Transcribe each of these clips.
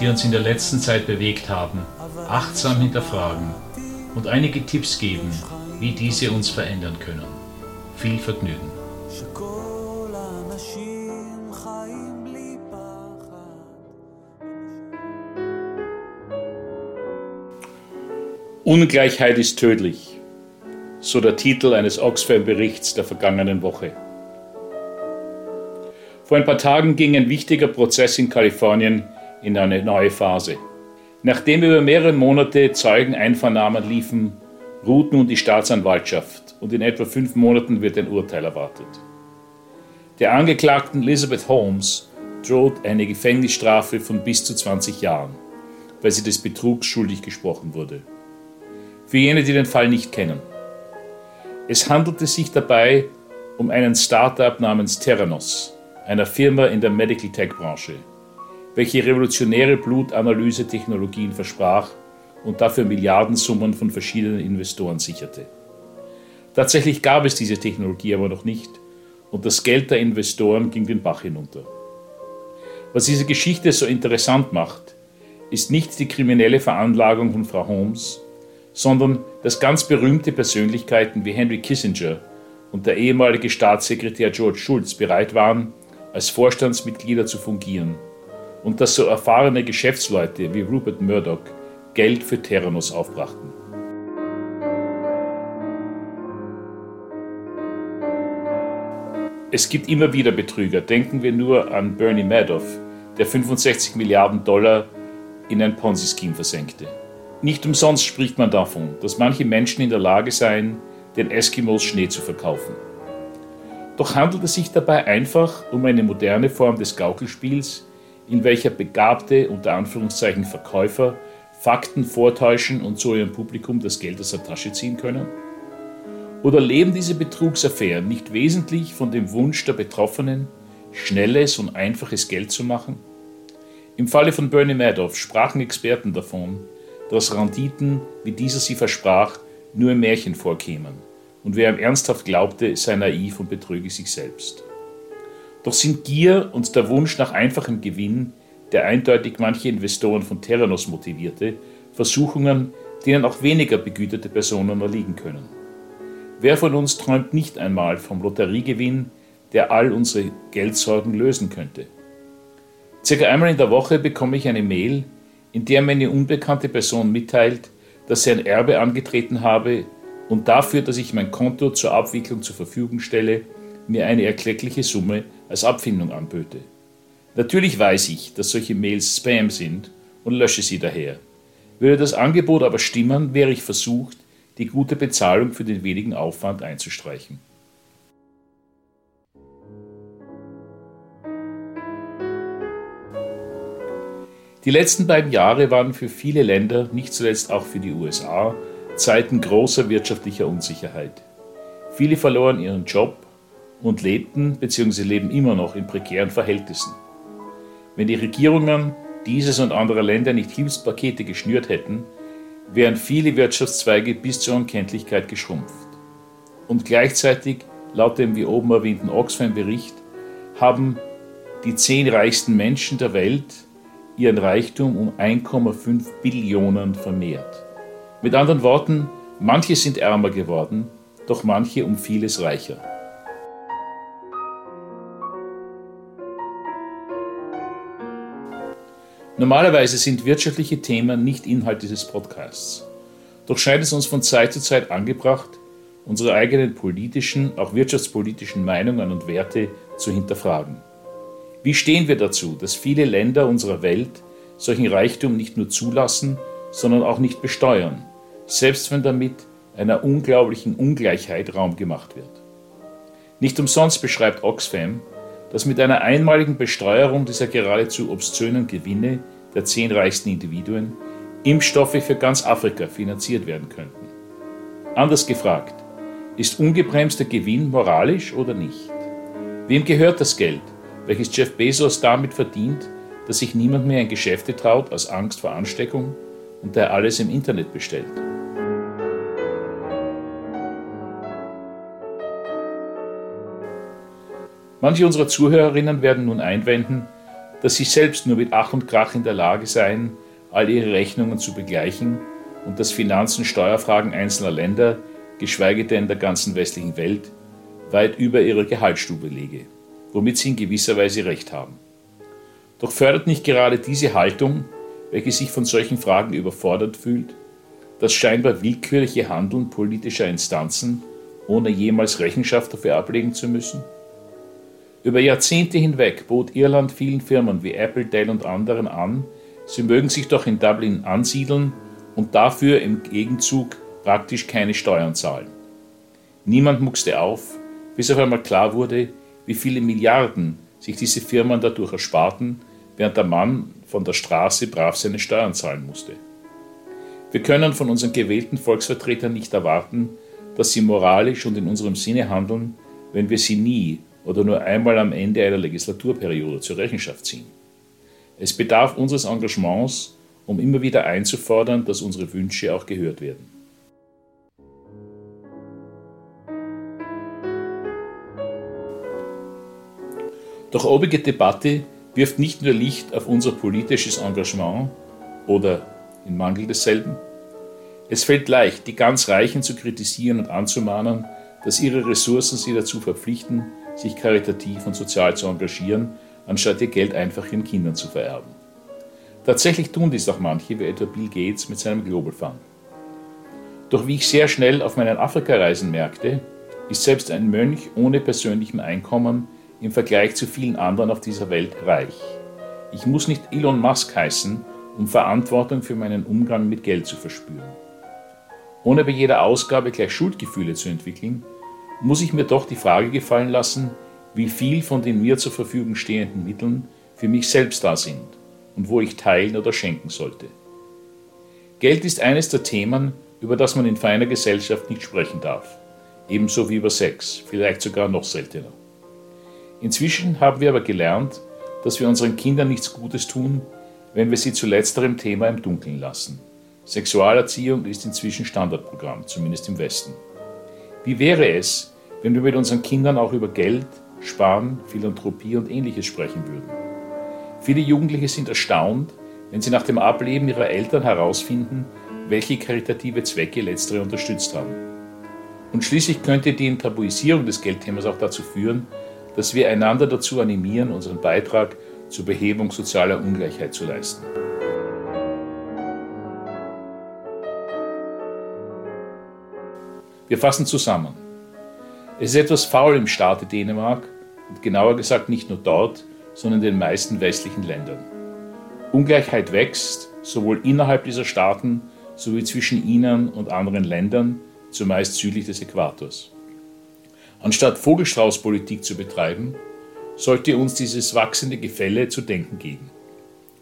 die uns in der letzten Zeit bewegt haben, achtsam hinterfragen und einige Tipps geben, wie diese uns verändern können. Viel Vergnügen! Ungleichheit ist tödlich, so der Titel eines Oxfam-Berichts der vergangenen Woche. Vor ein paar Tagen ging ein wichtiger Prozess in Kalifornien in eine neue Phase. Nachdem über mehrere Monate Zeugeneinvernahmen liefen, ruht nun die Staatsanwaltschaft und in etwa fünf Monaten wird ein Urteil erwartet. Der Angeklagten Elizabeth Holmes droht eine Gefängnisstrafe von bis zu 20 Jahren, weil sie des Betrugs schuldig gesprochen wurde. Für jene, die den Fall nicht kennen. Es handelte sich dabei um einen Startup namens Theranos, einer Firma in der Medical Tech Branche welche revolutionäre Blutanalyse-Technologien versprach und dafür Milliardensummen von verschiedenen Investoren sicherte. Tatsächlich gab es diese Technologie aber noch nicht und das Geld der Investoren ging den Bach hinunter. Was diese Geschichte so interessant macht, ist nicht die kriminelle Veranlagung von Frau Holmes, sondern dass ganz berühmte Persönlichkeiten wie Henry Kissinger und der ehemalige Staatssekretär George Schulz bereit waren, als Vorstandsmitglieder zu fungieren und dass so erfahrene Geschäftsleute wie Rupert Murdoch Geld für Theranos aufbrachten. Es gibt immer wieder Betrüger. Denken wir nur an Bernie Madoff, der 65 Milliarden Dollar in ein Ponzi-Scheme versenkte. Nicht umsonst spricht man davon, dass manche Menschen in der Lage seien, den Eskimos Schnee zu verkaufen. Doch handelt es sich dabei einfach um eine moderne Form des Gaukelspiels, in welcher begabte, unter Anführungszeichen Verkäufer, Fakten vortäuschen und so ihrem Publikum das Geld aus der Tasche ziehen können? Oder leben diese Betrugsaffären nicht wesentlich von dem Wunsch der Betroffenen, schnelles und einfaches Geld zu machen? Im Falle von Bernie Madoff sprachen Experten davon, dass Renditen, wie dieser sie versprach, nur im Märchen vorkämen. Und wer ihm ernsthaft glaubte, sei naiv und betrüge sich selbst. Doch sind Gier und der Wunsch nach einfachem Gewinn, der eindeutig manche Investoren von Theranos motivierte, Versuchungen, denen auch weniger begüterte Personen erliegen können. Wer von uns träumt nicht einmal vom Lotteriegewinn, der all unsere Geldsorgen lösen könnte? Circa einmal in der Woche bekomme ich eine Mail, in der mir eine unbekannte Person mitteilt, dass sie ein Erbe angetreten habe und dafür, dass ich mein Konto zur Abwicklung zur Verfügung stelle, mir eine erkleckliche Summe als Abfindung anböte. Natürlich weiß ich, dass solche Mails Spam sind und lösche sie daher. Würde das Angebot aber stimmen, wäre ich versucht, die gute Bezahlung für den wenigen Aufwand einzustreichen. Die letzten beiden Jahre waren für viele Länder, nicht zuletzt auch für die USA, Zeiten großer wirtschaftlicher Unsicherheit. Viele verloren ihren Job, und lebten bzw. leben immer noch in prekären Verhältnissen. Wenn die Regierungen dieses und anderer Länder nicht Hilfspakete geschnürt hätten, wären viele Wirtschaftszweige bis zur Unkenntlichkeit geschrumpft. Und gleichzeitig, laut dem wie oben erwähnten Oxfam-Bericht, haben die zehn reichsten Menschen der Welt ihren Reichtum um 1,5 Billionen vermehrt. Mit anderen Worten, manche sind ärmer geworden, doch manche um vieles reicher. Normalerweise sind wirtschaftliche Themen nicht Inhalt dieses Podcasts. Doch scheint es uns von Zeit zu Zeit angebracht, unsere eigenen politischen, auch wirtschaftspolitischen Meinungen und Werte zu hinterfragen. Wie stehen wir dazu, dass viele Länder unserer Welt solchen Reichtum nicht nur zulassen, sondern auch nicht besteuern, selbst wenn damit einer unglaublichen Ungleichheit Raum gemacht wird? Nicht umsonst beschreibt Oxfam, dass mit einer einmaligen Besteuerung dieser geradezu obszönen Gewinne der zehn reichsten Individuen Impfstoffe für ganz Afrika finanziert werden könnten. Anders gefragt, ist ungebremster Gewinn moralisch oder nicht? Wem gehört das Geld, welches Jeff Bezos damit verdient, dass sich niemand mehr in Geschäfte traut aus Angst vor Ansteckung und der alles im Internet bestellt? Manche unserer Zuhörerinnen werden nun einwenden, dass sie selbst nur mit Ach und Krach in der Lage seien, all ihre Rechnungen zu begleichen und dass Finanzen Steuerfragen einzelner Länder, geschweige denn der ganzen westlichen Welt, weit über ihrer Gehaltsstube liege, womit sie in gewisser Weise recht haben. Doch fördert nicht gerade diese Haltung, welche sich von solchen Fragen überfordert fühlt, das scheinbar willkürliche Handeln politischer Instanzen, ohne jemals Rechenschaft dafür ablegen zu müssen? Über Jahrzehnte hinweg bot Irland vielen Firmen wie Apple, Dell und anderen an, sie mögen sich doch in Dublin ansiedeln und dafür im Gegenzug praktisch keine Steuern zahlen. Niemand muckste auf, bis auf einmal klar wurde, wie viele Milliarden sich diese Firmen dadurch ersparten, während der Mann von der Straße brav seine Steuern zahlen musste. Wir können von unseren gewählten Volksvertretern nicht erwarten, dass sie moralisch und in unserem Sinne handeln, wenn wir sie nie oder nur einmal am Ende einer Legislaturperiode zur Rechenschaft ziehen. Es bedarf unseres Engagements, um immer wieder einzufordern, dass unsere Wünsche auch gehört werden. Doch obige Debatte wirft nicht nur Licht auf unser politisches Engagement oder in Mangel desselben. Es fällt leicht, die ganz Reichen zu kritisieren und anzumahnen, dass ihre Ressourcen sie dazu verpflichten, sich karitativ und sozial zu engagieren, anstatt ihr Geld einfach ihren Kindern zu vererben. Tatsächlich tun dies auch manche, wie etwa Bill Gates mit seinem Global Fund. Doch wie ich sehr schnell auf meinen Afrikareisen merkte, ist selbst ein Mönch ohne persönlichem Einkommen im Vergleich zu vielen anderen auf dieser Welt reich. Ich muss nicht Elon Musk heißen, um Verantwortung für meinen Umgang mit Geld zu verspüren. Ohne bei jeder Ausgabe gleich Schuldgefühle zu entwickeln, muss ich mir doch die Frage gefallen lassen, wie viel von den mir zur Verfügung stehenden Mitteln für mich selbst da sind und wo ich teilen oder schenken sollte. Geld ist eines der Themen, über das man in feiner Gesellschaft nicht sprechen darf, ebenso wie über Sex, vielleicht sogar noch seltener. Inzwischen haben wir aber gelernt, dass wir unseren Kindern nichts Gutes tun, wenn wir sie zu letzterem Thema im Dunkeln lassen. Sexualerziehung ist inzwischen Standardprogramm, zumindest im Westen. Wie wäre es, wenn wir mit unseren Kindern auch über Geld, Sparen, Philanthropie und ähnliches sprechen würden? Viele Jugendliche sind erstaunt, wenn sie nach dem Ableben ihrer Eltern herausfinden, welche karitative Zwecke letztere unterstützt haben. Und schließlich könnte die Enttabuisierung des Geldthemas auch dazu führen, dass wir einander dazu animieren, unseren Beitrag zur Behebung sozialer Ungleichheit zu leisten. Wir fassen zusammen. Es ist etwas faul im Staate Dänemark und genauer gesagt nicht nur dort, sondern in den meisten westlichen Ländern. Ungleichheit wächst, sowohl innerhalb dieser Staaten sowie zwischen ihnen und anderen Ländern, zumeist südlich des Äquators. Anstatt Vogelstraußpolitik zu betreiben, sollte uns dieses wachsende Gefälle zu denken geben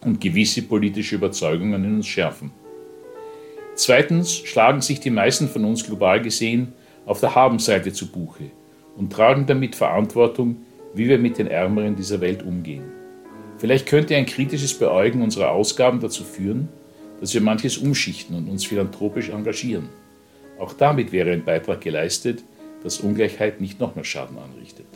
und gewisse politische Überzeugungen in uns schärfen. Zweitens schlagen sich die meisten von uns global gesehen auf der Habenseite zu Buche und tragen damit Verantwortung, wie wir mit den Ärmeren dieser Welt umgehen. Vielleicht könnte ein kritisches Beäugen unserer Ausgaben dazu führen, dass wir manches umschichten und uns philanthropisch engagieren. Auch damit wäre ein Beitrag geleistet, dass Ungleichheit nicht noch mehr Schaden anrichtet.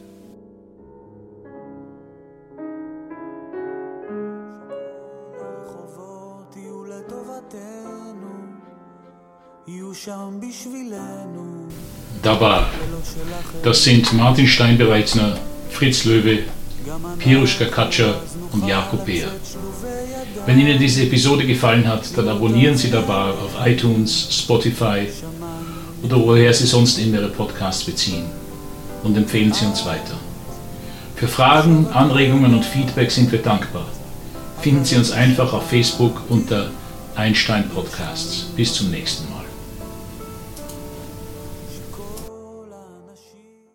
Dabar. Das sind Martin Steinbereitsner, Fritz Löwe, Piruschka Katscher und Jakob Beer. Wenn Ihnen diese Episode gefallen hat, dann abonnieren Sie Dabar auf iTunes, Spotify oder woher Sie sonst immer Ihre Podcasts beziehen und empfehlen Sie uns weiter. Für Fragen, Anregungen und Feedback sind wir dankbar. Finden Sie uns einfach auf Facebook unter Einstein Podcasts. Bis zum nächsten Mal.